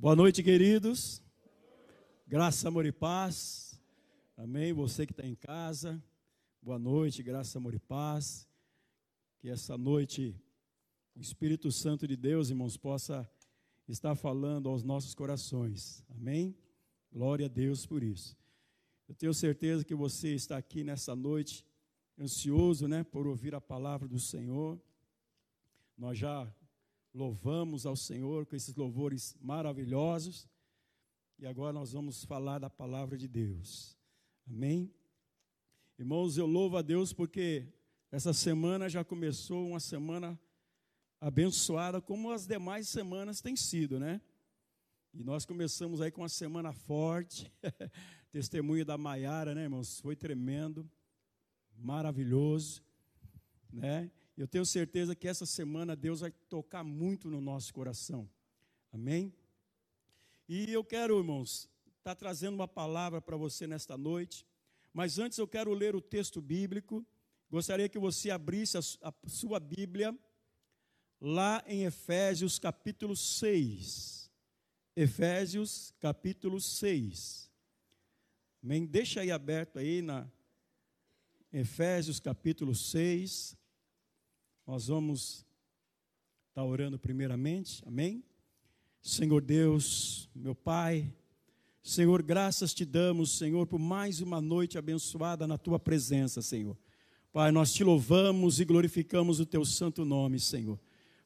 Boa noite, queridos. Graça, amor e paz. Amém. Você que está em casa, boa noite, graça, amor e paz. Que essa noite o Espírito Santo de Deus, irmãos, possa estar falando aos nossos corações. Amém. Glória a Deus por isso. Eu tenho certeza que você está aqui nessa noite ansioso, né, por ouvir a palavra do Senhor. Nós já louvamos ao Senhor com esses louvores maravilhosos. E agora nós vamos falar da palavra de Deus. Amém? Irmãos, eu louvo a Deus porque essa semana já começou uma semana abençoada, como as demais semanas têm sido, né? E nós começamos aí com uma semana forte. Testemunho da Maiara, né, irmãos? Foi tremendo, maravilhoso, né? Eu tenho certeza que essa semana Deus vai tocar muito no nosso coração. Amém? E eu quero, irmãos, estar tá trazendo uma palavra para você nesta noite. Mas antes eu quero ler o texto bíblico. Gostaria que você abrisse a, a sua Bíblia lá em Efésios capítulo 6. Efésios capítulo 6. Amém? Deixa aí aberto aí na Efésios capítulo 6. Nós vamos estar orando primeiramente, amém? Senhor Deus, meu Pai, Senhor, graças te damos, Senhor, por mais uma noite abençoada na tua presença, Senhor. Pai, nós te louvamos e glorificamos o teu santo nome, Senhor.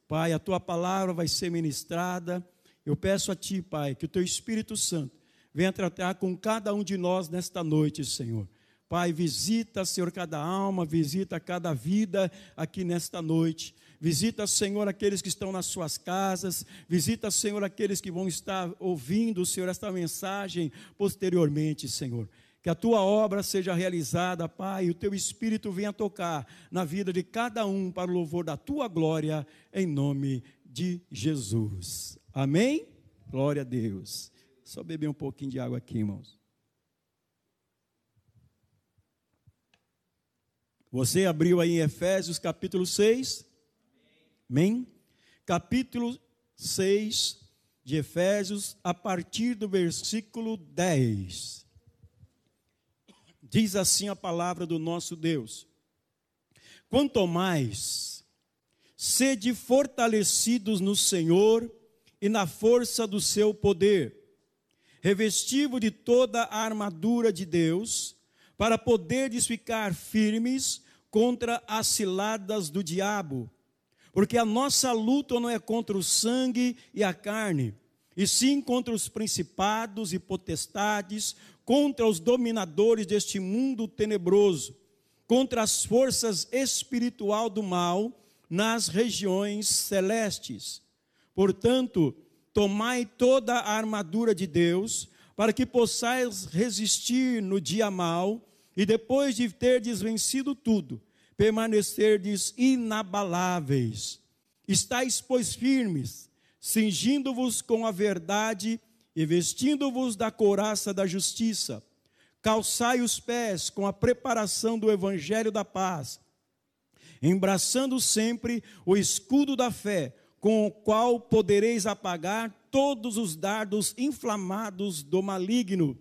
Pai, a tua palavra vai ser ministrada. Eu peço a ti, Pai, que o teu Espírito Santo venha tratar com cada um de nós nesta noite, Senhor. Pai, visita, Senhor, cada alma, visita cada vida aqui nesta noite. Visita, Senhor, aqueles que estão nas suas casas. Visita, Senhor, aqueles que vão estar ouvindo, Senhor, esta mensagem posteriormente, Senhor. Que a tua obra seja realizada, Pai, e o teu Espírito venha tocar na vida de cada um para o louvor da tua glória, em nome de Jesus. Amém? Glória a Deus. Só beber um pouquinho de água aqui, irmãos. Você abriu aí em Efésios capítulo 6? Amém? Capítulo 6 de Efésios, a partir do versículo 10. Diz assim a palavra do nosso Deus: Quanto mais sede fortalecidos no Senhor e na força do seu poder, revestivo de toda a armadura de Deus, para poderes ficar firmes contra as ciladas do diabo. Porque a nossa luta não é contra o sangue e a carne, e sim contra os principados e potestades, contra os dominadores deste mundo tenebroso, contra as forças espiritual do mal nas regiões celestes. Portanto, tomai toda a armadura de Deus, para que possais resistir no dia mal, e depois de ter desvencido tudo, permanecerdes inabaláveis. Estais, pois, firmes, cingindo-vos com a verdade e vestindo-vos da couraça da justiça. Calçai os pés com a preparação do evangelho da paz, embraçando sempre o escudo da fé, com o qual podereis apagar todos os dardos inflamados do maligno.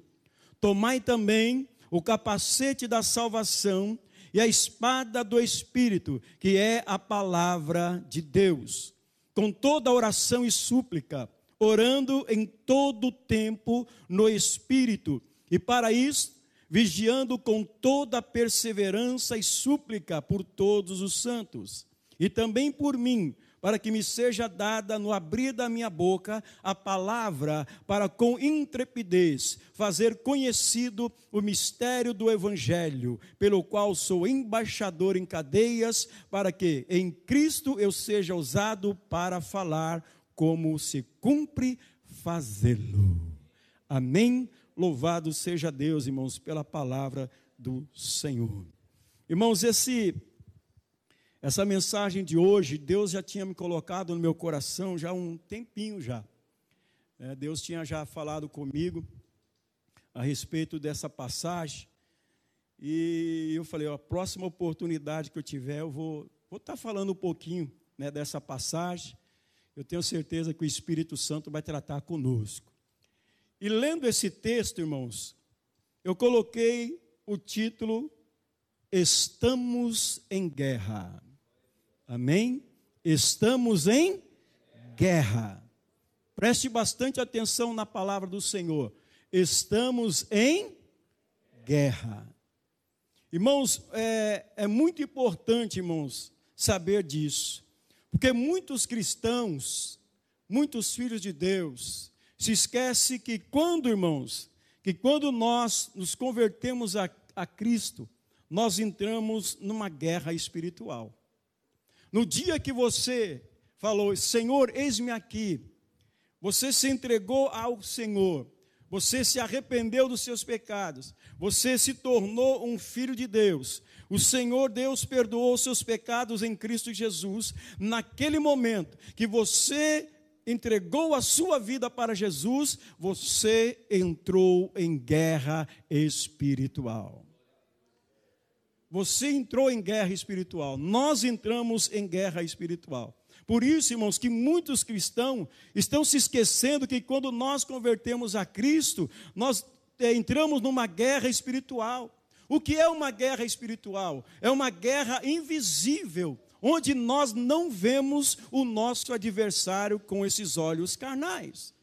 Tomai também o capacete da salvação e a espada do Espírito, que é a palavra de Deus, com toda oração e súplica, orando em todo tempo no Espírito, e para isso, vigiando com toda perseverança e súplica por todos os santos, e também por mim, para que me seja dada no abrir da minha boca a palavra, para com intrepidez fazer conhecido o mistério do Evangelho, pelo qual sou embaixador em cadeias, para que em Cristo eu seja usado para falar como se cumpre fazê-lo. Amém? Louvado seja Deus, irmãos, pela palavra do Senhor. Irmãos, esse essa mensagem de hoje, Deus já tinha me colocado no meu coração já há um tempinho já. É, Deus tinha já falado comigo a respeito dessa passagem. E eu falei, a próxima oportunidade que eu tiver, eu vou, vou estar tá falando um pouquinho né, dessa passagem, eu tenho certeza que o Espírito Santo vai tratar conosco. E lendo esse texto, irmãos, eu coloquei o título Estamos em guerra. Amém? Estamos em guerra. Preste bastante atenção na palavra do Senhor. Estamos em guerra. Irmãos, é, é muito importante, irmãos, saber disso. Porque muitos cristãos, muitos filhos de Deus, se esquece que quando, irmãos, que quando nós nos convertemos a, a Cristo, nós entramos numa guerra espiritual. No dia que você falou, Senhor, eis-me aqui, você se entregou ao Senhor, você se arrependeu dos seus pecados, você se tornou um filho de Deus. O Senhor Deus perdoou os seus pecados em Cristo Jesus. Naquele momento que você entregou a sua vida para Jesus, você entrou em guerra espiritual. Você entrou em guerra espiritual. Nós entramos em guerra espiritual. Por isso, irmãos, que muitos cristãos estão se esquecendo que quando nós convertemos a Cristo, nós é, entramos numa guerra espiritual. O que é uma guerra espiritual? É uma guerra invisível, onde nós não vemos o nosso adversário com esses olhos carnais.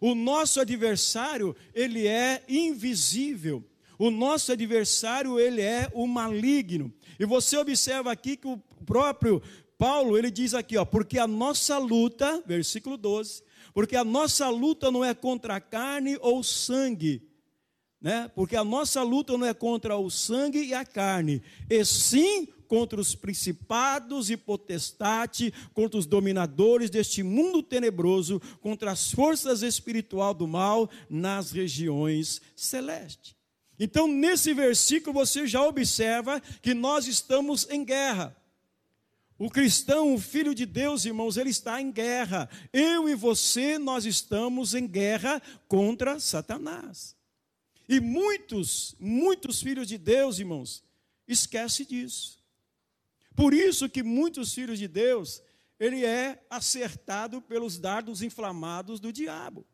O nosso adversário, ele é invisível. O nosso adversário, ele é o maligno. E você observa aqui que o próprio Paulo, ele diz aqui, ó, porque a nossa luta, versículo 12, porque a nossa luta não é contra a carne ou sangue, né? Porque a nossa luta não é contra o sangue e a carne, e sim contra os principados e potestades, contra os dominadores deste mundo tenebroso, contra as forças espiritual do mal nas regiões celestes. Então, nesse versículo você já observa que nós estamos em guerra. O cristão, o filho de Deus, irmãos, ele está em guerra. Eu e você, nós estamos em guerra contra Satanás. E muitos, muitos filhos de Deus, irmãos, esquecem disso. Por isso que muitos filhos de Deus, ele é acertado pelos dardos inflamados do diabo.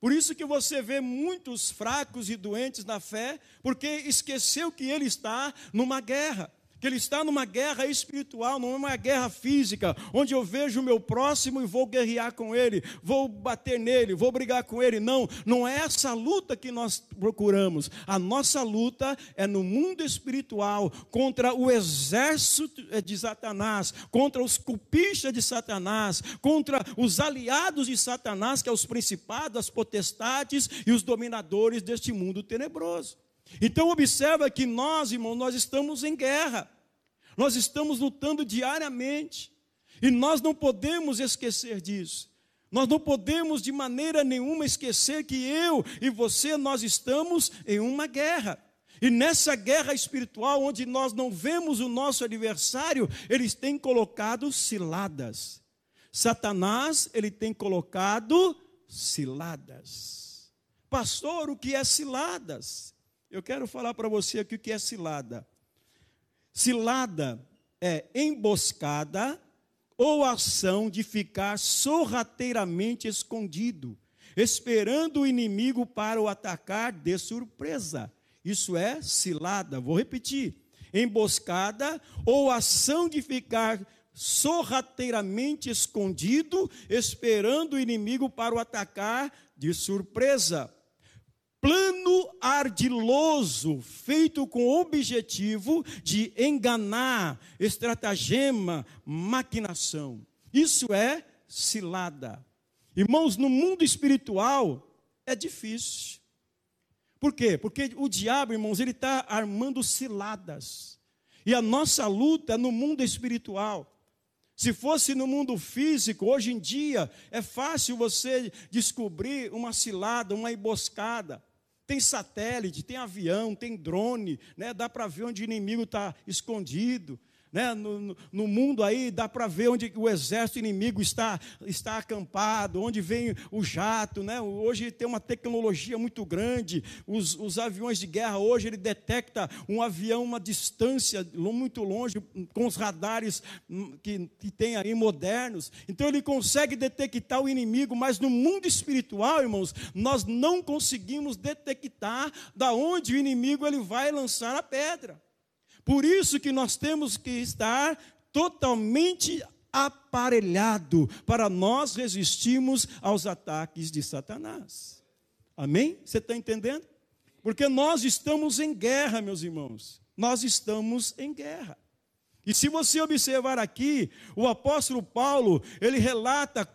Por isso que você vê muitos fracos e doentes na fé, porque esqueceu que ele está numa guerra que ele está numa guerra espiritual, não é uma guerra física, onde eu vejo o meu próximo e vou guerrear com ele, vou bater nele, vou brigar com ele. Não, não é essa luta que nós procuramos. A nossa luta é no mundo espiritual, contra o exército de Satanás, contra os cupistas de Satanás, contra os aliados de Satanás, que é os principados, as potestades e os dominadores deste mundo tenebroso. Então observa que nós, irmãos, nós estamos em guerra. Nós estamos lutando diariamente. E nós não podemos esquecer disso. Nós não podemos de maneira nenhuma esquecer que eu e você nós estamos em uma guerra. E nessa guerra espiritual, onde nós não vemos o nosso adversário, eles têm colocado ciladas. Satanás, ele tem colocado ciladas. Pastor, o que é ciladas? Eu quero falar para você aqui o que é cilada. Cilada é emboscada ou ação de ficar sorrateiramente escondido, esperando o inimigo para o atacar de surpresa. Isso é cilada. Vou repetir: emboscada ou ação de ficar sorrateiramente escondido, esperando o inimigo para o atacar de surpresa plano ardiloso, feito com o objetivo de enganar, estratagema, maquinação. Isso é cilada. Irmãos, no mundo espiritual é difícil. Por quê? Porque o diabo, irmãos, ele está armando ciladas. E a nossa luta é no mundo espiritual. Se fosse no mundo físico, hoje em dia, é fácil você descobrir uma cilada, uma emboscada. Tem satélite, tem avião, tem drone, né? dá para ver onde o inimigo está escondido. Né, no, no, mundo aí dá para ver onde o exército inimigo está, está acampado, onde vem o jato. Né? Hoje tem uma tecnologia muito grande. Os, os aviões de guerra hoje ele detecta um avião uma distância muito longe com os radares hum, que, que tem aí modernos. Então ele consegue detectar o inimigo, mas no mundo espiritual, irmãos, nós não conseguimos detectar da onde o inimigo ele vai lançar a pedra. Por isso que nós temos que estar totalmente aparelhado para nós resistirmos aos ataques de Satanás. Amém? Você está entendendo? Porque nós estamos em guerra, meus irmãos. Nós estamos em guerra. E se você observar aqui, o apóstolo Paulo, ele relata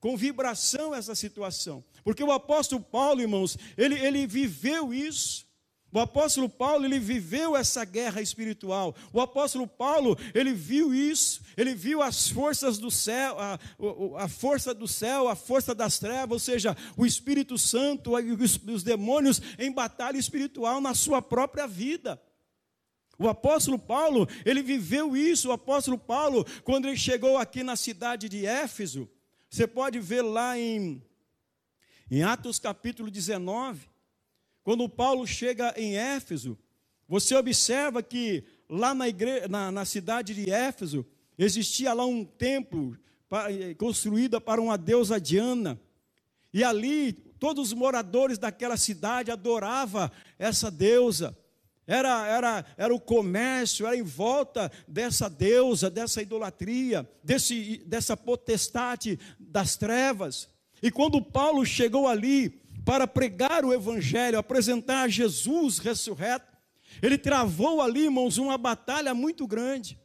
com vibração essa situação. Porque o apóstolo Paulo, irmãos, ele, ele viveu isso. O apóstolo Paulo, ele viveu essa guerra espiritual. O apóstolo Paulo, ele viu isso, ele viu as forças do céu, a, a força do céu, a força das trevas, ou seja, o Espírito Santo e os, os demônios em batalha espiritual na sua própria vida. O apóstolo Paulo, ele viveu isso. O apóstolo Paulo, quando ele chegou aqui na cidade de Éfeso, você pode ver lá em, em Atos capítulo 19, quando Paulo chega em Éfeso, você observa que lá na, na, na cidade de Éfeso, existia lá um templo para, construído para uma deusa Diana. E ali todos os moradores daquela cidade adoravam essa deusa. Era, era, era o comércio, era em volta dessa deusa, dessa idolatria, desse, dessa potestade das trevas. E quando Paulo chegou ali, para pregar o Evangelho, apresentar Jesus ressurreto, ele travou ali, irmãos, uma batalha muito grande.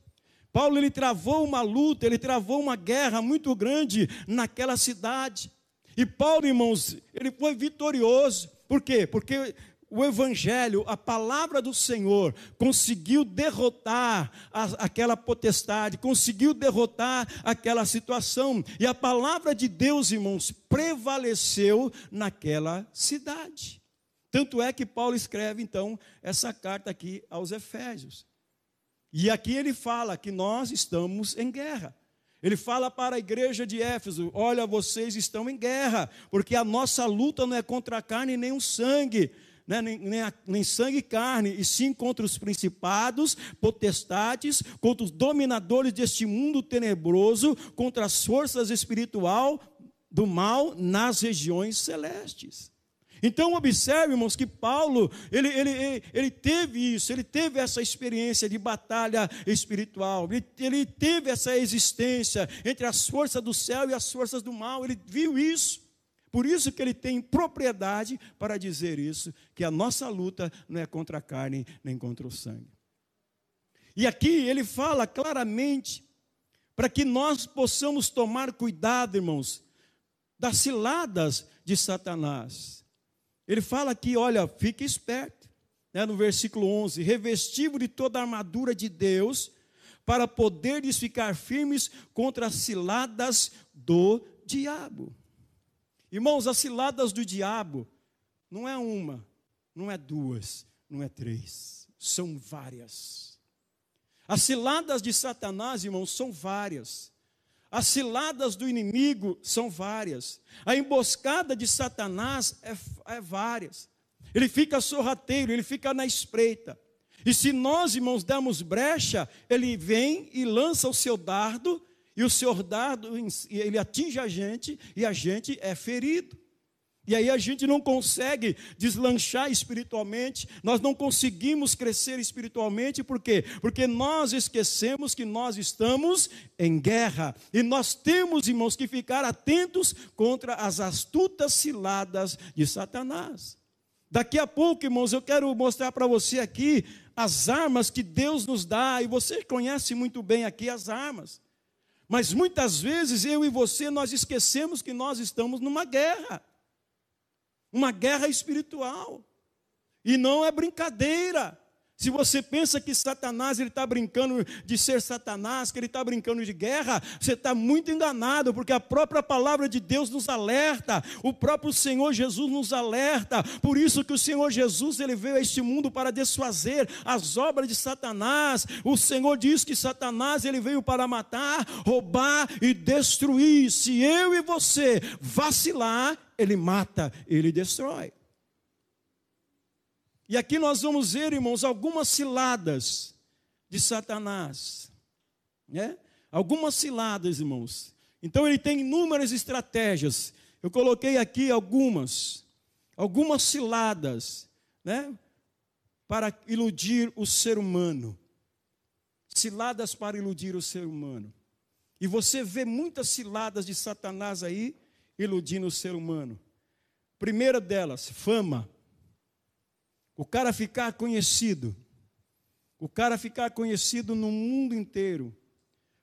Paulo ele travou uma luta, ele travou uma guerra muito grande naquela cidade. E Paulo, irmãos, ele foi vitorioso. Por quê? Porque o Evangelho, a palavra do Senhor, conseguiu derrotar a, aquela potestade, conseguiu derrotar aquela situação, e a palavra de Deus, irmãos, prevaleceu naquela cidade. Tanto é que Paulo escreve, então, essa carta aqui aos Efésios. E aqui ele fala que nós estamos em guerra. Ele fala para a igreja de Éfeso: Olha, vocês estão em guerra, porque a nossa luta não é contra a carne nem o sangue, né, nem, nem, nem, sangue e carne, e sim contra os principados, potestades, contra os dominadores deste mundo tenebroso, contra as forças espiritual do mal nas regiões celestes. Então observe, irmãos, que Paulo, ele, ele, ele, teve isso, ele teve essa experiência de batalha espiritual, ele, ele teve essa existência entre as forças do céu e as forças do mal, ele viu isso. Por isso que ele tem propriedade para dizer isso, que a nossa luta não é contra a carne nem contra o sangue. E aqui ele fala claramente para que nós possamos tomar cuidado, irmãos, das ciladas de Satanás. Ele fala aqui, olha, fique esperto, né, no versículo 11: revestivo de toda a armadura de Deus, para poderes ficar firmes contra as ciladas do diabo. Irmãos, as ciladas do diabo não é uma, não é duas, não é três, são várias. As ciladas de Satanás, irmãos, são várias. As ciladas do inimigo são várias. A emboscada de Satanás é, é várias. Ele fica sorrateiro, ele fica na espreita. E se nós, irmãos, damos brecha, ele vem e lança o seu dardo e o Senhor dardo, ele atinge a gente e a gente é ferido. E aí a gente não consegue deslanchar espiritualmente, nós não conseguimos crescer espiritualmente, por quê? Porque nós esquecemos que nós estamos em guerra. E nós temos, irmãos, que ficar atentos contra as astutas ciladas de Satanás. Daqui a pouco, irmãos, eu quero mostrar para você aqui as armas que Deus nos dá, e você conhece muito bem aqui as armas. Mas muitas vezes eu e você nós esquecemos que nós estamos numa guerra. Uma guerra espiritual. E não é brincadeira. Se você pensa que Satanás ele está brincando de ser Satanás, que ele está brincando de guerra, você está muito enganado, porque a própria palavra de Deus nos alerta, o próprio Senhor Jesus nos alerta. Por isso que o Senhor Jesus ele veio a este mundo para desfazer as obras de Satanás. O Senhor diz que Satanás ele veio para matar, roubar e destruir. Se eu e você vacilar, ele mata, ele destrói. E aqui nós vamos ver, irmãos, algumas ciladas de Satanás. Né? Algumas ciladas, irmãos. Então ele tem inúmeras estratégias. Eu coloquei aqui algumas, algumas ciladas, né? Para iludir o ser humano. Ciladas para iludir o ser humano. E você vê muitas ciladas de Satanás aí iludindo o ser humano. Primeira delas, fama. O cara ficar conhecido. O cara ficar conhecido no mundo inteiro.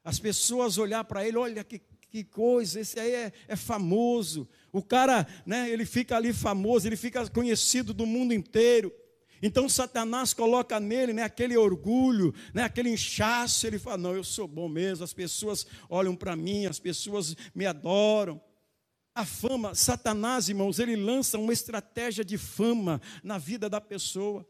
As pessoas olhar para ele, olha que, que coisa, esse aí é, é, famoso. O cara, né, ele fica ali famoso, ele fica conhecido do mundo inteiro. Então Satanás coloca nele né, aquele orgulho, né, aquele inchaço. Ele fala: Não, eu sou bom mesmo, as pessoas olham para mim, as pessoas me adoram. A fama, Satanás, irmãos, ele lança uma estratégia de fama na vida da pessoa.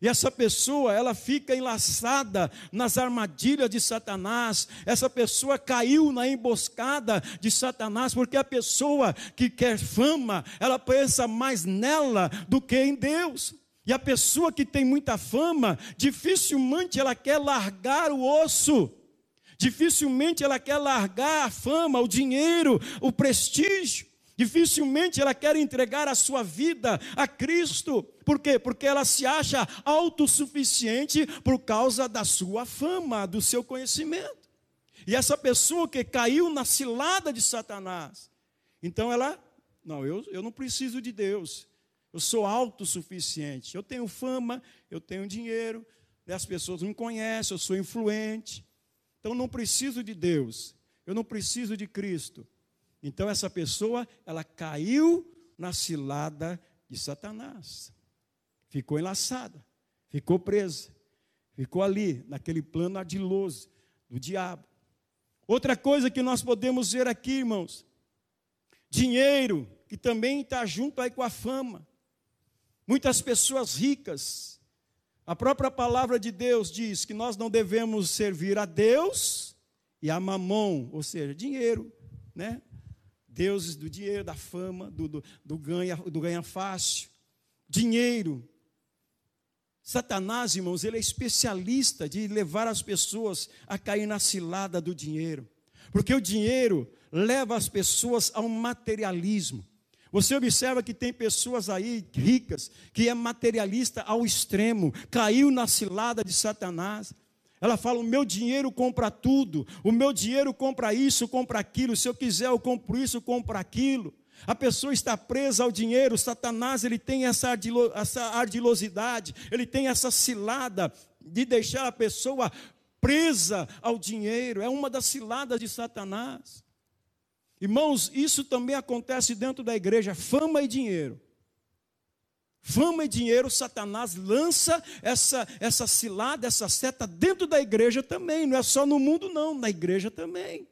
E essa pessoa, ela fica enlaçada nas armadilhas de Satanás. Essa pessoa caiu na emboscada de Satanás, porque a pessoa que quer fama, ela pensa mais nela do que em Deus. E a pessoa que tem muita fama, dificilmente ela quer largar o osso. Dificilmente ela quer largar a fama, o dinheiro, o prestígio. Dificilmente ela quer entregar a sua vida a Cristo. Por quê? Porque ela se acha autossuficiente por causa da sua fama, do seu conhecimento. E essa pessoa que caiu na cilada de Satanás, então ela, não, eu, eu não preciso de Deus, eu sou autossuficiente, eu tenho fama, eu tenho dinheiro, as pessoas me conhecem, eu sou influente, então não preciso de Deus, eu não preciso de Cristo. Então essa pessoa, ela caiu na cilada de Satanás. Ficou enlaçada, ficou presa, ficou ali, naquele plano ardiloso do diabo. Outra coisa que nós podemos ver aqui, irmãos, dinheiro, que também está junto aí com a fama. Muitas pessoas ricas, a própria palavra de Deus diz que nós não devemos servir a Deus e a mamão, ou seja, dinheiro, né? Deuses do dinheiro, da fama, do, do, do, ganha, do ganha fácil. Dinheiro. Satanás, irmãos, ele é especialista de levar as pessoas a cair na cilada do dinheiro. Porque o dinheiro leva as pessoas ao materialismo. Você observa que tem pessoas aí ricas que é materialista ao extremo, caiu na cilada de Satanás. Ela fala: o meu dinheiro compra tudo, o meu dinheiro compra isso, compra aquilo. Se eu quiser, eu compro isso, compro aquilo. A pessoa está presa ao dinheiro, Satanás ele tem essa, essa ardilosidade, ele tem essa cilada de deixar a pessoa presa ao dinheiro, é uma das ciladas de Satanás. Irmãos, isso também acontece dentro da igreja, fama e dinheiro. Fama e dinheiro, Satanás lança essa, essa cilada, essa seta dentro da igreja também, não é só no mundo, não, na igreja também.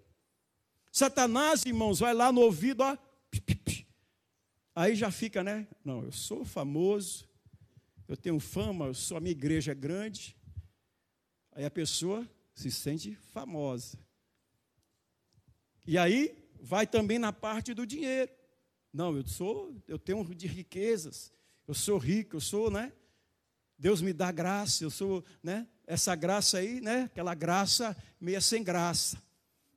Satanás, irmãos, vai lá no ouvido, ó, aí já fica, né? Não, eu sou famoso, eu tenho fama, eu sou a minha igreja é grande. Aí a pessoa se sente famosa. E aí vai também na parte do dinheiro. Não, eu sou, eu tenho de riquezas, eu sou rico, eu sou, né? Deus me dá graça, eu sou, né? Essa graça aí, né? Aquela graça meia sem graça.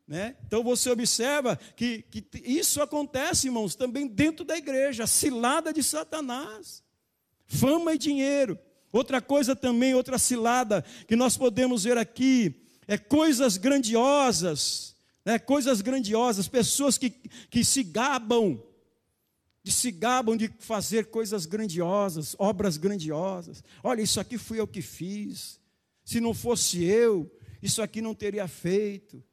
Né? Então você observa que, que isso acontece, irmãos, também dentro da igreja, cilada de Satanás, fama e dinheiro. Outra coisa também, outra cilada que nós podemos ver aqui, é coisas grandiosas, né, coisas grandiosas, pessoas que, que se gabam, de se gabam de fazer coisas grandiosas, obras grandiosas. Olha, isso aqui fui eu que fiz. Se não fosse eu, isso aqui não teria feito.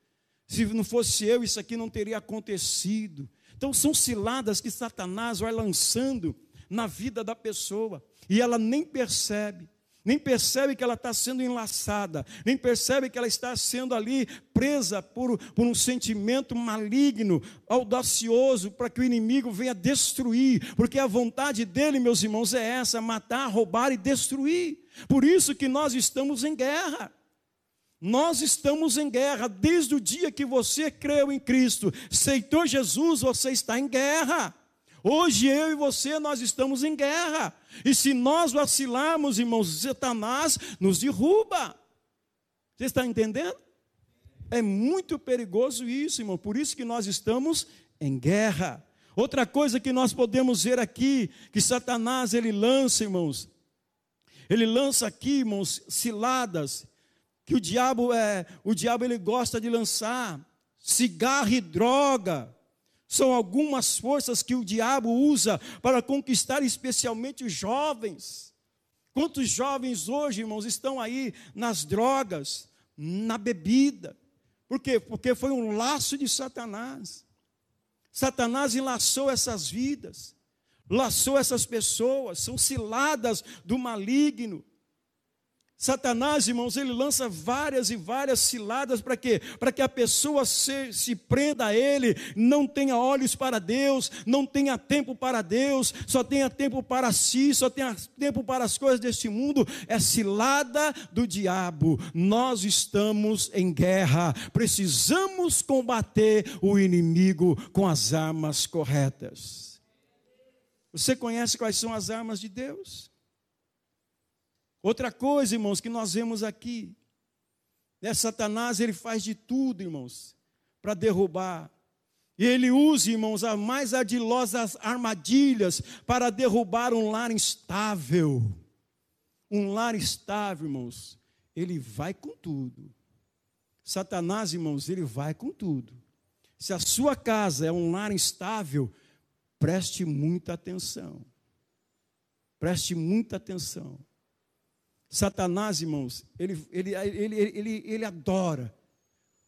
Se não fosse eu, isso aqui não teria acontecido. Então são ciladas que Satanás vai lançando na vida da pessoa e ela nem percebe. Nem percebe que ela está sendo enlaçada, nem percebe que ela está sendo ali presa por, por um sentimento maligno, audacioso, para que o inimigo venha destruir, porque a vontade dele, meus irmãos, é essa: matar, roubar e destruir. Por isso que nós estamos em guerra. Nós estamos em guerra desde o dia que você creu em Cristo, aceitou Jesus, você está em guerra. Hoje eu e você nós estamos em guerra. E se nós vacilarmos, irmãos, Satanás nos derruba. Você está entendendo? É muito perigoso isso, irmão. Por isso que nós estamos em guerra. Outra coisa que nós podemos ver aqui, que Satanás ele lança, irmãos. Ele lança aqui, irmãos, ciladas que o diabo é, o diabo ele gosta de lançar. Cigarro e droga são algumas forças que o diabo usa para conquistar especialmente os jovens. Quantos jovens hoje, irmãos, estão aí nas drogas, na bebida? Por quê? Porque foi um laço de Satanás. Satanás enlaçou essas vidas, laçou essas pessoas, são ciladas do maligno. Satanás, irmãos, ele lança várias e várias ciladas para quê? Para que a pessoa se, se prenda a ele, não tenha olhos para Deus, não tenha tempo para Deus, só tenha tempo para si, só tenha tempo para as coisas deste mundo. É cilada do diabo. Nós estamos em guerra, precisamos combater o inimigo com as armas corretas. Você conhece quais são as armas de Deus? Outra coisa, irmãos, que nós vemos aqui, é Satanás, ele faz de tudo, irmãos, para derrubar. E ele usa, irmãos, as mais ardilosas armadilhas para derrubar um lar instável. Um lar estável, irmãos, ele vai com tudo. Satanás, irmãos, ele vai com tudo. Se a sua casa é um lar instável, preste muita atenção. Preste muita atenção. Satanás, irmãos, ele, ele, ele, ele, ele adora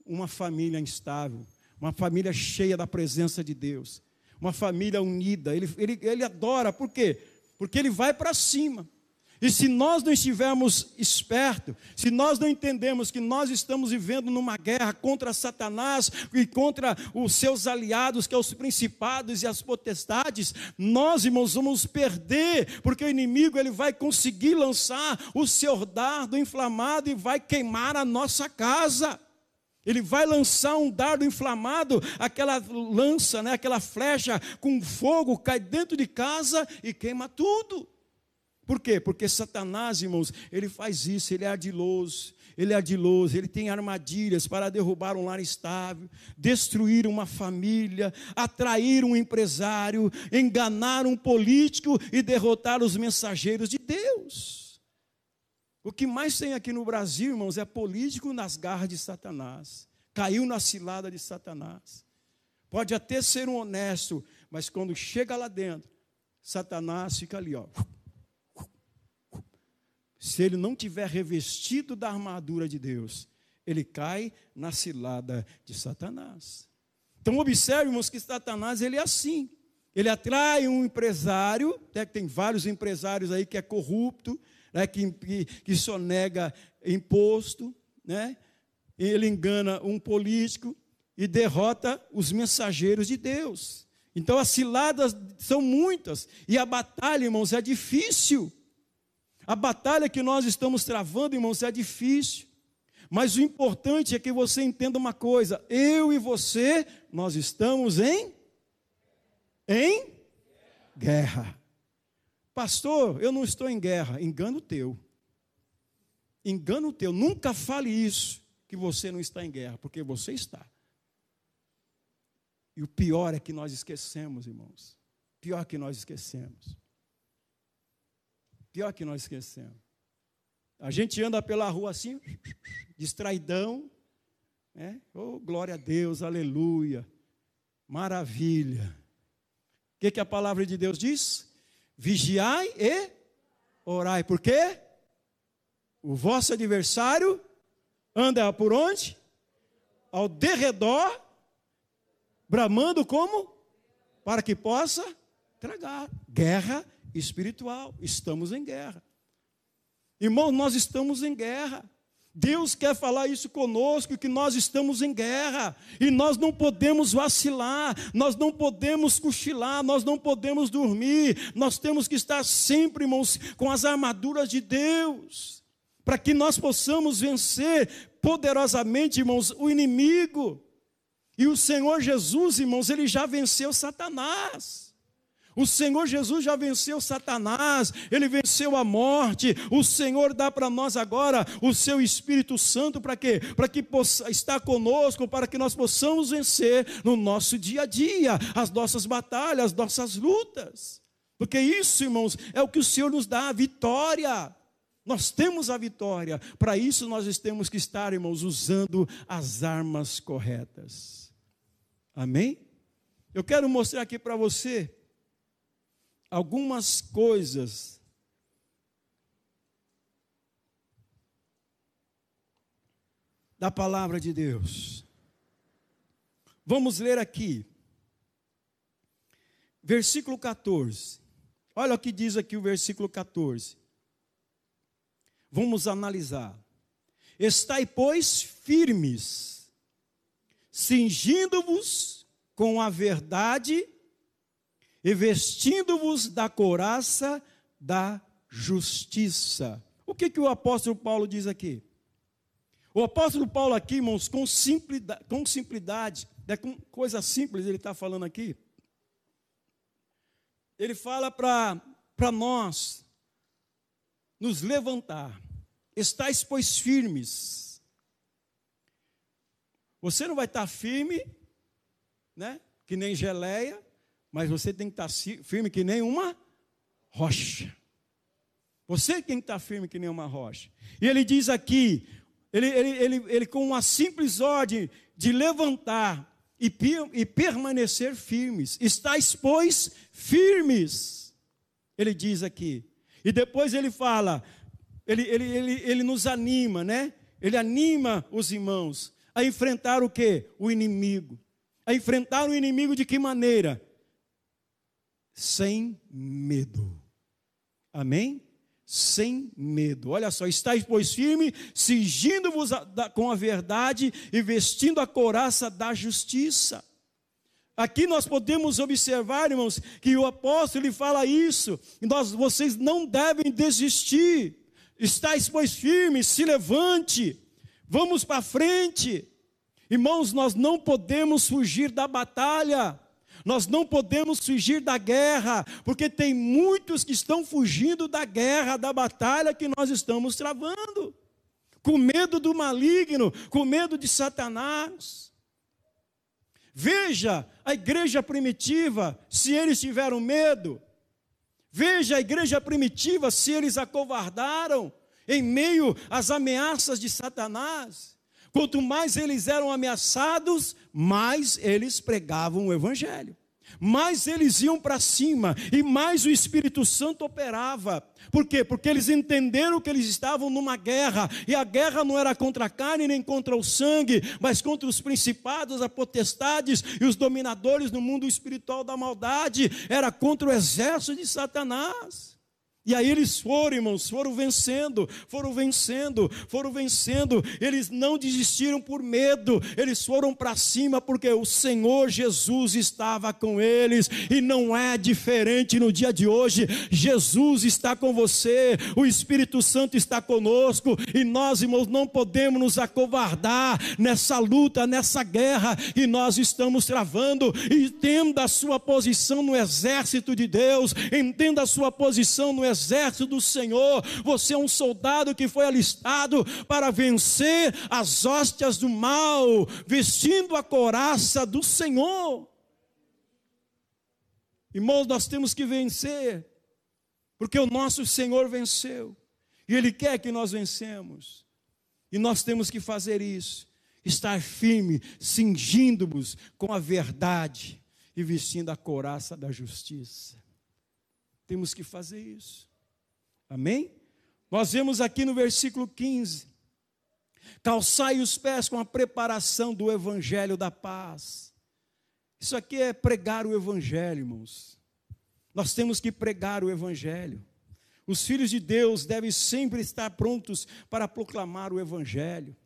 uma família instável, uma família cheia da presença de Deus, uma família unida. Ele, ele, ele adora, por quê? Porque ele vai para cima. E se nós não estivermos espertos, se nós não entendemos que nós estamos vivendo numa guerra contra Satanás e contra os seus aliados, que são é os principados e as potestades, nós, irmãos, vamos perder, porque o inimigo ele vai conseguir lançar o seu dardo inflamado e vai queimar a nossa casa. Ele vai lançar um dardo inflamado, aquela lança, né, aquela flecha com fogo cai dentro de casa e queima tudo. Por quê? Porque Satanás, irmãos, ele faz isso, ele é ardiloso, ele é ardiloso, ele tem armadilhas para derrubar um lar estável, destruir uma família, atrair um empresário, enganar um político e derrotar os mensageiros de Deus. O que mais tem aqui no Brasil, irmãos, é político nas garras de Satanás. Caiu na cilada de Satanás. Pode até ser um honesto, mas quando chega lá dentro, Satanás fica ali, ó se ele não tiver revestido da armadura de Deus, ele cai na cilada de Satanás. Então observe, irmãos, que Satanás ele é assim. Ele atrai um empresário, né, tem vários empresários aí que é corrupto, né, que, que, que sonega imposto, né? ele engana um político e derrota os mensageiros de Deus. Então as ciladas são muitas, e a batalha, irmãos, é difícil. A batalha que nós estamos travando, irmãos, é difícil. Mas o importante é que você entenda uma coisa: eu e você, nós estamos em em guerra. Pastor, eu não estou em guerra. Engano teu. Engano teu. Nunca fale isso que você não está em guerra, porque você está. E o pior é que nós esquecemos, irmãos. Pior que nós esquecemos. Pior que nós esquecemos. A gente anda pela rua assim, distraidão, né? Oh, glória a Deus, aleluia, maravilha. O que, que a palavra de Deus diz? Vigiai e orai. Por quê? O vosso adversário anda por onde? Ao derredor, bramando como? Para que possa tragar. Guerra espiritual. Estamos em guerra. Irmão, nós estamos em guerra. Deus quer falar isso conosco, que nós estamos em guerra e nós não podemos vacilar, nós não podemos cochilar, nós não podemos dormir, nós temos que estar sempre, irmãos, com as armaduras de Deus, para que nós possamos vencer poderosamente, irmãos, o inimigo. E o Senhor Jesus, irmãos, ele já venceu Satanás. O Senhor Jesus já venceu Satanás, ele venceu a morte. O Senhor dá para nós agora o seu Espírito Santo para quê? Para que possa estar conosco, para que nós possamos vencer no nosso dia a dia as nossas batalhas, as nossas lutas. Porque isso, irmãos, é o que o Senhor nos dá, a vitória. Nós temos a vitória. Para isso nós temos que estar, irmãos, usando as armas corretas. Amém? Eu quero mostrar aqui para você algumas coisas da palavra de Deus. Vamos ler aqui, versículo 14. Olha o que diz aqui o versículo 14. Vamos analisar. Estai, pois, firmes, cingindo-vos com a verdade e vestindo-vos da couraça da justiça. O que, que o apóstolo Paulo diz aqui? O apóstolo Paulo aqui, irmãos, com simplicidade, com simplicidade é com coisa simples ele está falando aqui. Ele fala para nós nos levantar. Estais, pois, firmes. Você não vai estar firme, né? Que nem geleia, mas você tem que estar firme que nem uma rocha. Você tem que estar firme que nem uma rocha. E ele diz aqui, ele, ele, ele, ele com uma simples ordem de levantar e, e permanecer firmes. Estais, pois, firmes. Ele diz aqui. E depois ele fala, ele, ele, ele, ele nos anima, né? Ele anima os irmãos a enfrentar o que? O inimigo. A enfrentar o inimigo de que maneira? Sem medo. Amém? Sem medo. Olha só, estáis, pois, firme, cingindo-vos com a verdade e vestindo a coraça da justiça. Aqui nós podemos observar, irmãos, que o apóstolo ele fala isso, e nós, vocês não devem desistir. Estáis, pois, firmes, se levante, vamos para frente. Irmãos, nós não podemos fugir da batalha. Nós não podemos fugir da guerra, porque tem muitos que estão fugindo da guerra, da batalha que nós estamos travando, com medo do maligno, com medo de Satanás. Veja a igreja primitiva, se eles tiveram medo. Veja a igreja primitiva, se eles acovardaram em meio às ameaças de Satanás. Quanto mais eles eram ameaçados, mais eles pregavam o Evangelho. Mais eles iam para cima e mais o Espírito Santo operava. Por quê? Porque eles entenderam que eles estavam numa guerra, e a guerra não era contra a carne nem contra o sangue, mas contra os principados, as potestades e os dominadores no mundo espiritual da maldade, era contra o exército de Satanás. E aí eles foram, irmãos, foram vencendo, foram vencendo, foram vencendo. Eles não desistiram por medo, eles foram para cima porque o Senhor Jesus estava com eles e não é diferente no dia de hoje. Jesus está com você, o Espírito Santo está conosco e nós, irmãos, não podemos nos acovardar nessa luta, nessa guerra que nós estamos travando. Entenda a sua posição no exército de Deus, entenda a sua posição no exército do Senhor. Você é um soldado que foi alistado para vencer as hóstias do mal, vestindo a coraça do Senhor. Irmãos, nós temos que vencer, porque o nosso Senhor venceu, e Ele quer que nós vencemos, e nós temos que fazer isso, estar firme, cingindo-nos com a verdade e vestindo a coraça da justiça. Temos que fazer isso. Amém? Nós vemos aqui no versículo 15: calçai os pés com a preparação do evangelho da paz. Isso aqui é pregar o evangelho, irmãos. Nós temos que pregar o evangelho. Os filhos de Deus devem sempre estar prontos para proclamar o Evangelho.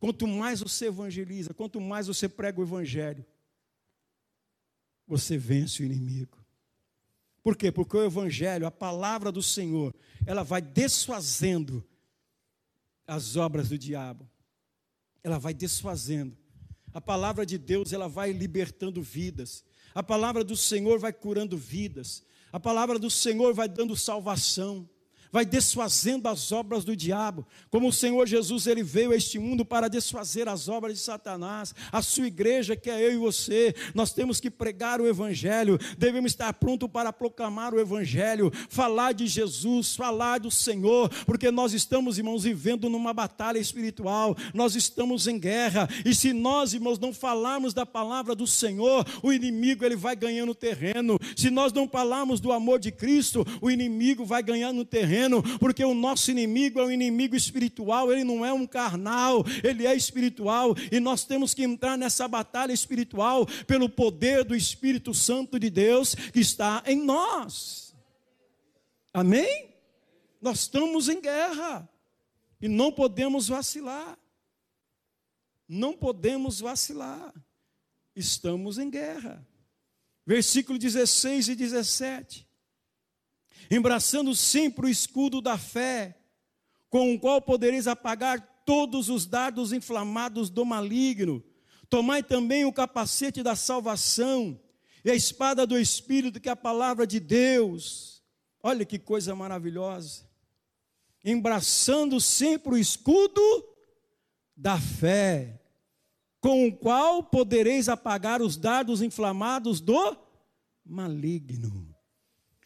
Quanto mais você evangeliza, quanto mais você prega o Evangelho, você vence o inimigo. Por quê? Porque o Evangelho, a palavra do Senhor, ela vai desfazendo as obras do diabo. Ela vai desfazendo. A palavra de Deus, ela vai libertando vidas. A palavra do Senhor vai curando vidas. A palavra do Senhor vai dando salvação vai desfazendo as obras do diabo. Como o Senhor Jesus ele veio a este mundo para desfazer as obras de Satanás. A sua igreja, que é eu e você, nós temos que pregar o evangelho, devemos estar pronto para proclamar o evangelho, falar de Jesus, falar do Senhor, porque nós estamos, irmãos, vivendo numa batalha espiritual. Nós estamos em guerra, e se nós, irmãos, não falarmos da palavra do Senhor, o inimigo ele vai ganhando terreno. Se nós não falarmos do amor de Cristo, o inimigo vai ganhando terreno terreno, porque o nosso inimigo é um inimigo espiritual, ele não é um carnal, ele é espiritual, e nós temos que entrar nessa batalha espiritual pelo poder do Espírito Santo de Deus que está em nós. Amém? Nós estamos em guerra e não podemos vacilar. Não podemos vacilar. Estamos em guerra. Versículo 16 e 17 embraçando sempre o escudo da fé, com o qual podereis apagar todos os dardos inflamados do maligno. Tomai também o capacete da salvação e a espada do Espírito, que é a palavra de Deus. Olha que coisa maravilhosa. Embraçando sempre o escudo da fé, com o qual podereis apagar os dardos inflamados do maligno.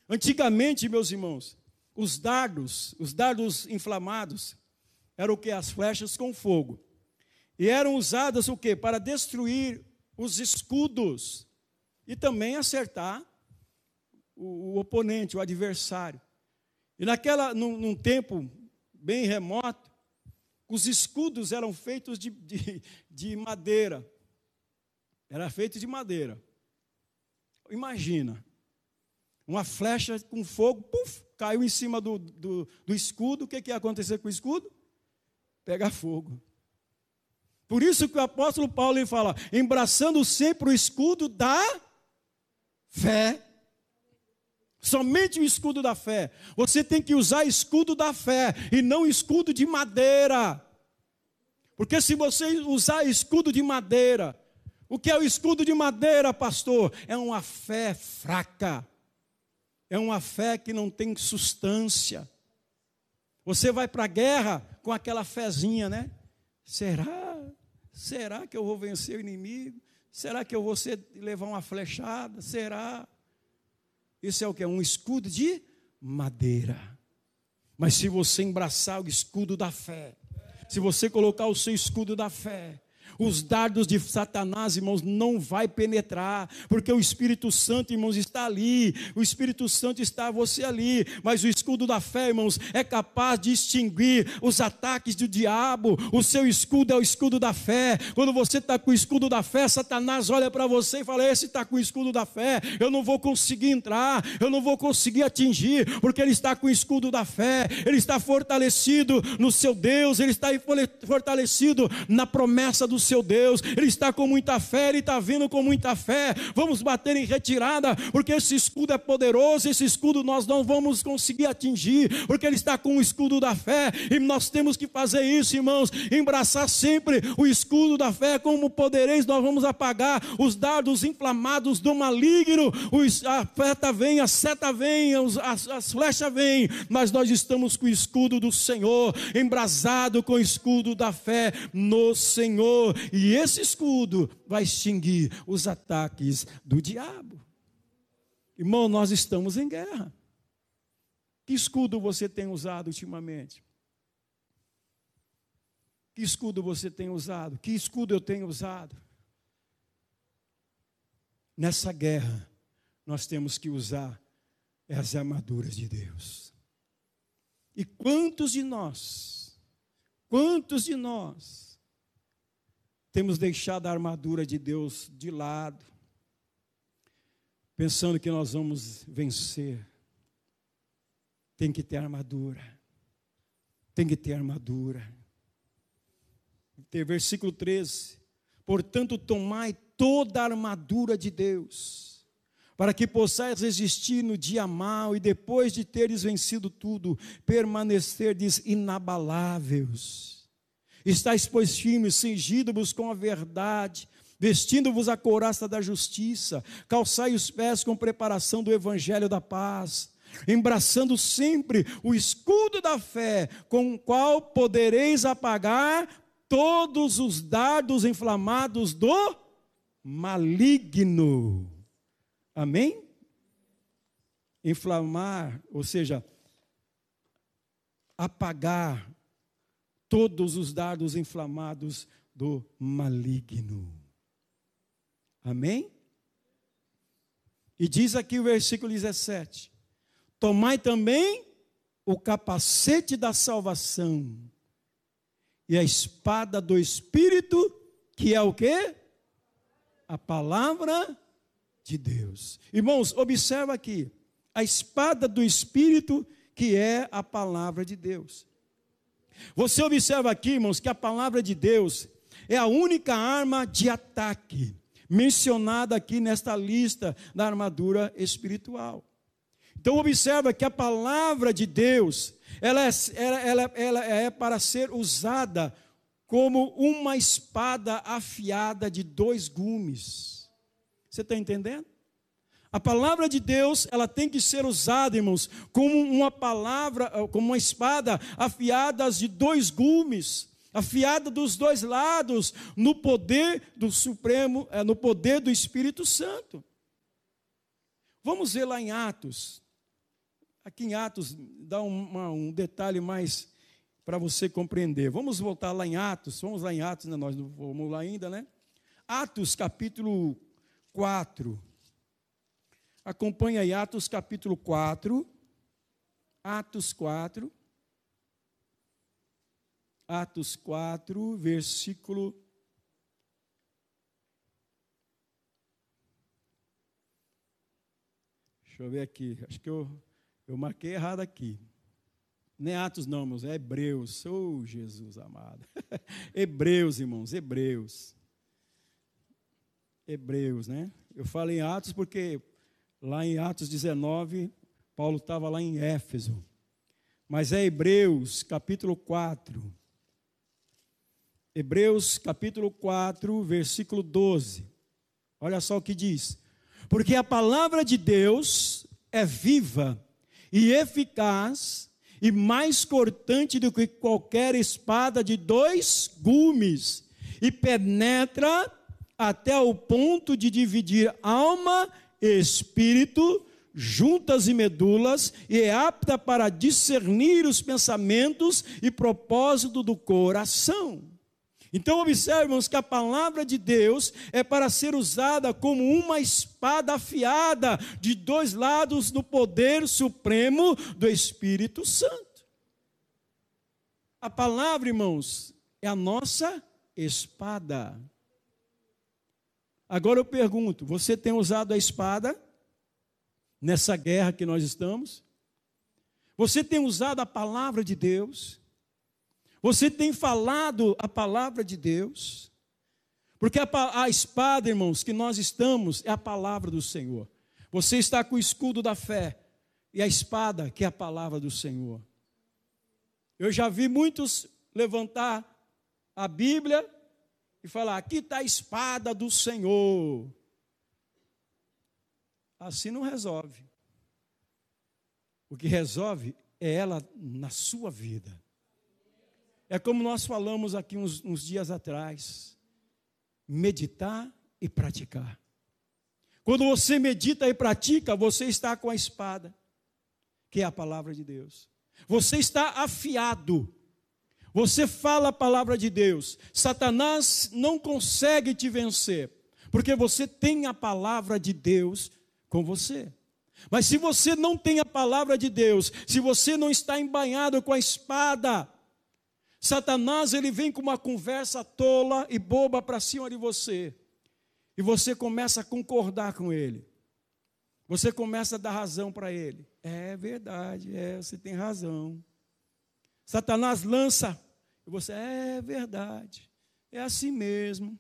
Antigamente, meus irmãos, os dardos, os dardos inflamados, eram o que? As flechas com fogo. E eram usadas o que? Para destruir os escudos e também acertar o, o oponente, o adversário. E naquela, num, num, tempo bem remoto, os escudos eram feitos de, de, de madeira. Era feito de madeira. Imagina, uma flecha com fogo, puf, caiu em cima do, do, do escudo. O que, que ia acontecer com o escudo? Pega fogo. Por isso que o apóstolo Paulo ele fala: embraçando sempre o escudo da fé. Somente o escudo da fé. Você tem que usar escudo da fé e não escudo de madeira. Porque se você usar escudo de madeira, o que é o escudo de madeira, pastor? É uma fé fraca é uma fé que não tem substância. Você vai para a guerra com aquela fezinha, né? Será? Será que eu vou vencer o inimigo? Será que eu vou ser, levar uma flechada? Será? Isso é o que? Um escudo de madeira. Mas se você embraçar o escudo da fé, se você colocar o seu escudo da fé, os dardos de Satanás, irmãos, não vai penetrar, porque o Espírito Santo, irmãos, está ali. O Espírito Santo está você ali, mas o escudo da fé, irmãos, é capaz de extinguir os ataques do diabo. O seu escudo é o escudo da fé. Quando você está com o escudo da fé, Satanás olha para você e fala: Esse está com o escudo da fé, eu não vou conseguir entrar, eu não vou conseguir atingir, porque ele está com o escudo da fé, ele está fortalecido no seu Deus, ele está fortalecido na promessa do seu Deus, ele está com muita fé, ele está vindo com muita fé. Vamos bater em retirada, porque esse escudo é poderoso, esse escudo nós não vamos conseguir atingir, porque ele está com o escudo da fé, e nós temos que fazer isso, irmãos, embraçar sempre o escudo da fé, como podereis, nós vamos apagar os dardos inflamados do maligno, a seta vem, a seta vem, as, as flechas vêm, mas nós estamos com o escudo do Senhor, embrasado com o escudo da fé no Senhor e esse escudo vai extinguir os ataques do diabo. Irmão, nós estamos em guerra. Que escudo você tem usado ultimamente? Que escudo você tem usado? Que escudo eu tenho usado? Nessa guerra, nós temos que usar as armaduras de Deus. E quantos de nós, quantos de nós, temos deixado a armadura de Deus de lado, pensando que nós vamos vencer. tem que ter armadura. Tem que ter armadura. Tem versículo 13. Portanto, tomai toda a armadura de Deus, para que possais resistir no dia mau e depois de teres vencido tudo, permanecerdes inabaláveis. Estais, pois, firmes, cingidos-vos com a verdade, vestindo-vos a couraça da justiça, calçai os pés com preparação do evangelho da paz, embraçando sempre o escudo da fé, com o qual podereis apagar todos os dardos inflamados do maligno. Amém? Inflamar, ou seja, apagar todos os dardos inflamados do maligno. Amém? E diz aqui o versículo 17: Tomai também o capacete da salvação e a espada do Espírito, que é o que? A palavra de Deus. Irmãos, observa aqui, a espada do Espírito, que é a palavra de Deus. Você observa aqui, irmãos, que a palavra de Deus é a única arma de ataque mencionada aqui nesta lista da armadura espiritual. Então observa que a palavra de Deus, ela é, ela, ela, é para ser usada como uma espada afiada de dois gumes. Você está entendendo? A palavra de Deus, ela tem que ser usada, irmãos, como uma palavra, como uma espada afiada de dois gumes, afiada dos dois lados, no poder do Supremo, é, no poder do Espírito Santo. Vamos ver lá em Atos. Aqui em Atos dá uma, um detalhe mais para você compreender. Vamos voltar lá em Atos, vamos lá em Atos, né? nós não vamos lá ainda, né? Atos capítulo 4. Acompanha aí Atos capítulo 4. Atos 4. Atos 4, versículo. Deixa eu ver aqui. Acho que eu, eu marquei errado aqui. Nem Atos, não, irmãos, é Hebreus. Oh, Jesus amado. hebreus, irmãos, Hebreus. Hebreus, né? Eu falo em Atos porque lá em Atos 19, Paulo estava lá em Éfeso. Mas é Hebreus, capítulo 4. Hebreus, capítulo 4, versículo 12. Olha só o que diz: Porque a palavra de Deus é viva e eficaz e mais cortante do que qualquer espada de dois gumes, e penetra até o ponto de dividir alma espírito, juntas e medulas, e é apta para discernir os pensamentos e propósito do coração. Então, observamos que a palavra de Deus é para ser usada como uma espada afiada de dois lados do poder supremo do Espírito Santo. A palavra, irmãos, é a nossa espada. Agora eu pergunto: você tem usado a espada nessa guerra que nós estamos? Você tem usado a palavra de Deus? Você tem falado a palavra de Deus? Porque a, a, espada, irmãos, que nós estamos é a palavra do Senhor. Você está com o escudo da fé e a espada, que é a palavra do Senhor. Eu já vi muitos levantar a Bíblia e falar: aqui está a espada do Senhor. Assim não resolve. O que resolve é ela na sua vida. É como nós falamos aqui uns, uns dias atrás: meditar e praticar. Quando você medita e pratica, você está com a espada, que é a palavra de Deus. Você está afiado você fala a palavra de Deus, Satanás não consegue te vencer, porque você tem a palavra de Deus com você. Mas se você não tem a palavra de Deus, se você não está embanhado com a espada, Satanás ele vem com uma conversa tola e boba para cima de você. E você começa a concordar com ele. Você começa a dar razão para ele. É verdade, é, você tem razão. Satanás lança, e você, é verdade, é assim mesmo.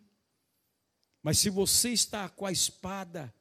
Mas se você está com a espada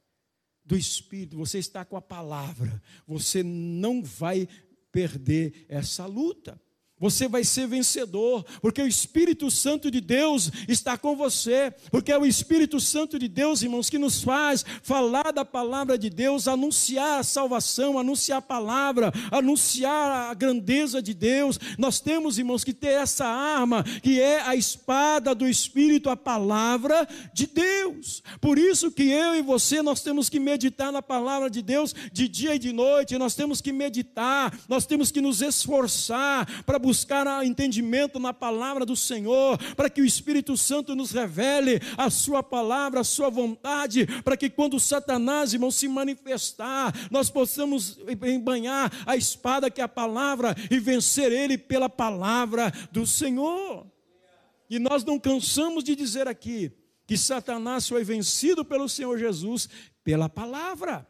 do Espírito, você está com a palavra, você não vai perder essa luta você vai ser vencedor, porque o Espírito Santo de Deus está com você, porque é o Espírito Santo de Deus, irmãos, que nos faz falar da palavra de Deus, anunciar a salvação, anunciar a palavra, anunciar a grandeza de Deus. Nós temos, irmãos, que ter essa arma, que é a espada do Espírito, a palavra de Deus. Por isso que eu e você, nós temos que meditar na palavra de Deus de dia e de noite, nós temos que meditar, nós temos que nos esforçar para buscar buscar entendimento na palavra do Senhor, para que o Espírito Santo nos revele a sua palavra, a sua vontade, para que quando Satanás, irmão, se manifestar, nós possamos embanhar a espada que é a palavra e vencer ele pela palavra do Senhor. E nós não cansamos de dizer aqui que Satanás foi vencido pelo Senhor Jesus pela palavra.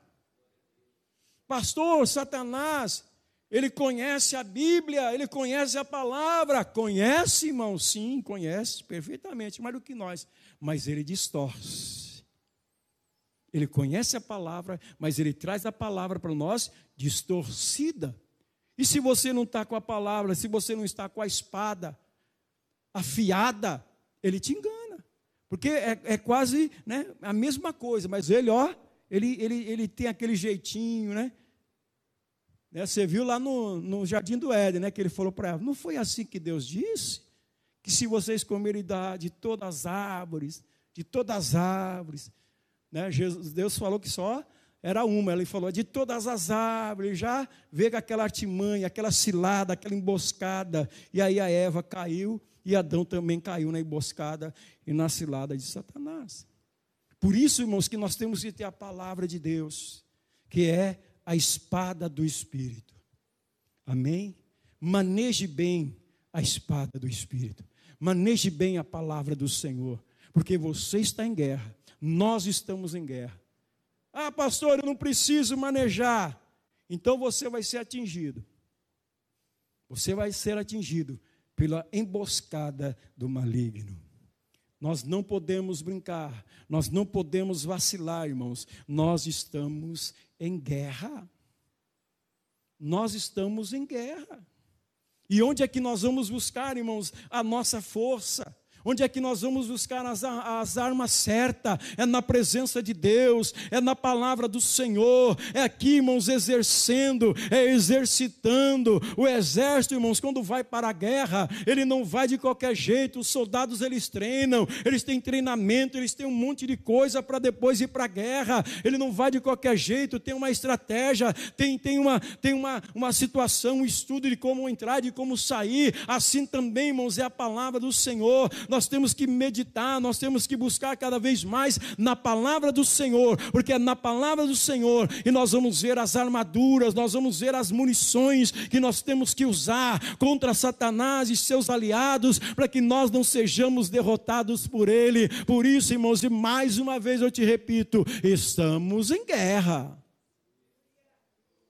Pastor, Satanás ele conhece a Bíblia, ele conhece a palavra. Conhece, irmão? Sim, conhece perfeitamente, mais do que nós. Mas ele distorce. Ele conhece a palavra, mas ele traz a palavra para nós distorcida. E se você não está com a palavra, se você não está com a espada afiada, ele te engana. Porque é, é quase né, a mesma coisa, mas ele, ó, ele, ele, ele tem aquele jeitinho, né? Né, você viu lá no, no Jardim do Éden, né, que ele falou para ela: não foi assim que Deus disse? Que se vocês comerem de todas as árvores, de todas as árvores, né, Jesus, Deus falou que só era uma, ele falou de todas as árvores, já veio aquela artimanha, aquela cilada, aquela emboscada, e aí a Eva caiu, e Adão também caiu na emboscada e na cilada de Satanás. Por isso, irmãos, que nós temos que ter a palavra de Deus, que é a espada do Espírito. Amém? Maneje bem a espada do Espírito. Maneje bem a palavra do Senhor. Porque você está em guerra. Nós estamos em guerra. Ah, pastor, eu não preciso manejar. Então você vai ser atingido. Você vai ser atingido pela emboscada do maligno. Nós não podemos brincar, nós não podemos vacilar, irmãos. Nós estamos em guerra. Nós estamos em guerra. E onde é que nós vamos buscar, irmãos, a nossa força? Onde é que nós vamos buscar as, as, armas certas? É na presença de Deus, é na palavra do Senhor, é aqui, irmãos, exercendo, é exercitando. O exército, irmãos, quando vai para a guerra, ele não vai de qualquer jeito. Os soldados eles treinam, eles têm treinamento, eles têm um monte de coisa para depois ir para a guerra. Ele não vai de qualquer jeito, tem uma estratégia, tem, tem, uma, tem uma, uma situação, um estudo de como entrar, de como sair. Assim também, irmãos, é a palavra do Senhor nós temos que meditar, nós temos que buscar cada vez mais na palavra do Senhor, porque é na palavra do Senhor e nós vamos ver as armaduras, nós vamos ver as munições que nós temos que usar contra Satanás e seus aliados, para que nós não sejamos derrotados por ele. Por isso, irmãos, e mais uma vez eu te repito, estamos em guerra.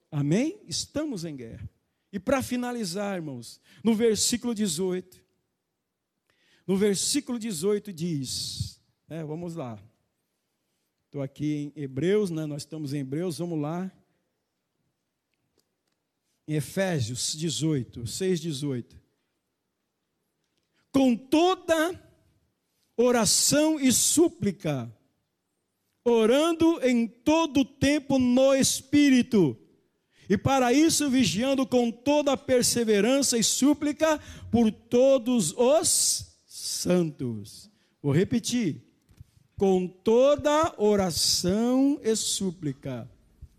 Amém? Estamos em guerra. E para finalizar, irmãos, no versículo 18, no versículo 18 diz, é, vamos lá. Estou aqui em Hebreus, né? nós estamos em Hebreus, vamos lá. Em Efésios 18, 6, 18. Com toda oração e súplica, orando em todo tempo no Espírito, e para isso vigiando com toda perseverança e súplica por todos os santos. Vou repetir. Com toda oração e súplica,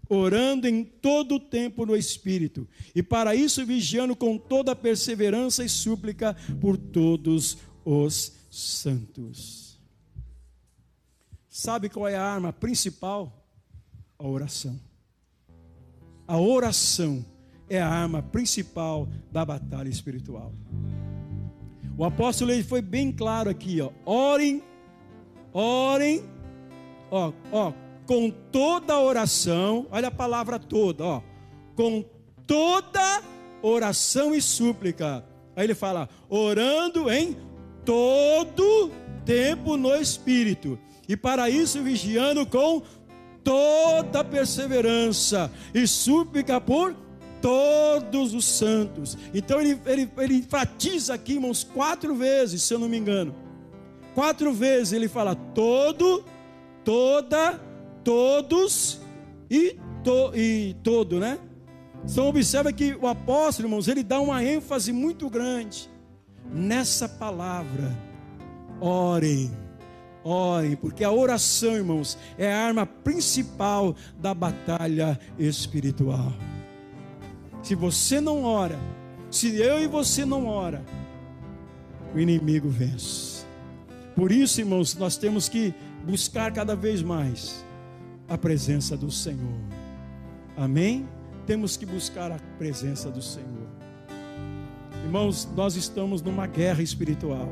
orando em todo o tempo no Espírito, e para isso vigiando com toda perseverança e súplica por todos os santos. Sabe qual é a arma principal? A oração. A oração é a arma principal da batalha espiritual. O apóstolo ele foi bem claro aqui, ó. Orem, orem, ó, ó, com toda oração, olha a palavra toda, ó, com toda oração e súplica. Aí ele fala, orando em todo tempo no Espírito, e para isso vigiando com toda perseverança e súplica por todos os santos. Então ele, ele, ele enfatiza aqui, irmãos, quatro vezes, se eu não me engano. Quatro vezes ele fala todo, toda, todos e, to, e todo, né? Então observa que o apóstolo, irmãos, ele dá uma ênfase muito grande nessa palavra. Orem, orem, porque a oração, irmãos, é a arma principal da batalha espiritual. Se você não ora, se eu e você não ora, o inimigo vence. Por isso, irmãos, nós temos que buscar cada vez mais a presença do Senhor. Amém? Temos que buscar a presença do Senhor. Irmãos, nós estamos numa guerra espiritual.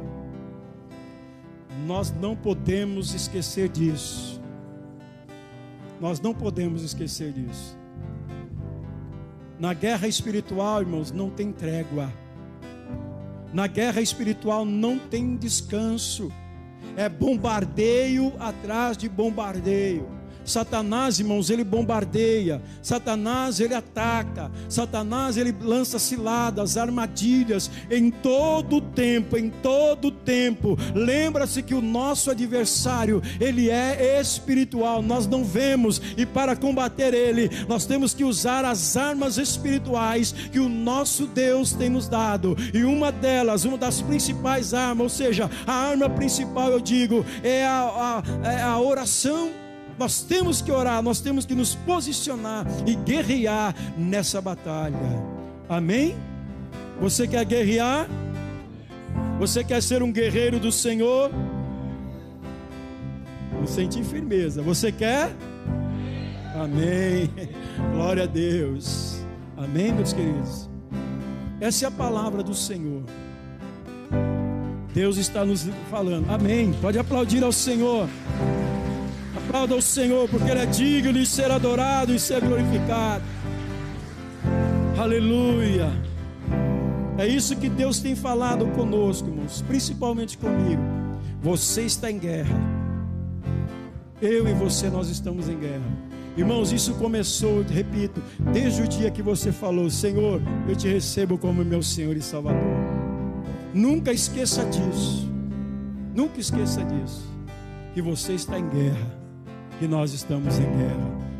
Nós não podemos esquecer disso. Nós não podemos esquecer disso. Na guerra espiritual, irmãos, não tem trégua. Na guerra espiritual não tem descanso. É bombardeio atrás de bombardeio. Satanás, irmãos, ele bombardeia, Satanás ele ataca, Satanás ele lança ciladas, armadilhas em todo o tempo, em todo o tempo. Lembra-se que o nosso adversário, ele é espiritual, nós não vemos e para combater ele, nós temos que usar as armas espirituais que o nosso Deus tem nos dado. E uma delas, uma das principais armas, ou seja, a arma principal, eu digo, é a, a, é a oração nós temos que orar, nós temos que nos posicionar e guerrear nessa batalha. Amém? Você quer guerrear? Você quer ser um guerreiro do Senhor? Vou sentir firmeza. Você quer? Amém. Glória a Deus. Amém, meus queridos. Essa é a palavra do Senhor. Deus está nos falando. Amém. Pode aplaudir ao Senhor. Aplauda o Senhor, porque Ele é digno de ser adorado e ser glorificado. Aleluia. É isso que Deus tem falado conosco, irmãos, principalmente comigo. Você está em guerra. Eu e você, nós estamos em guerra. Irmãos, isso começou, repito, desde o dia que você falou: Senhor, eu te recebo como meu Senhor e Salvador. Nunca esqueça disso. Nunca esqueça disso. Que você está em guerra que nós estamos em guerra.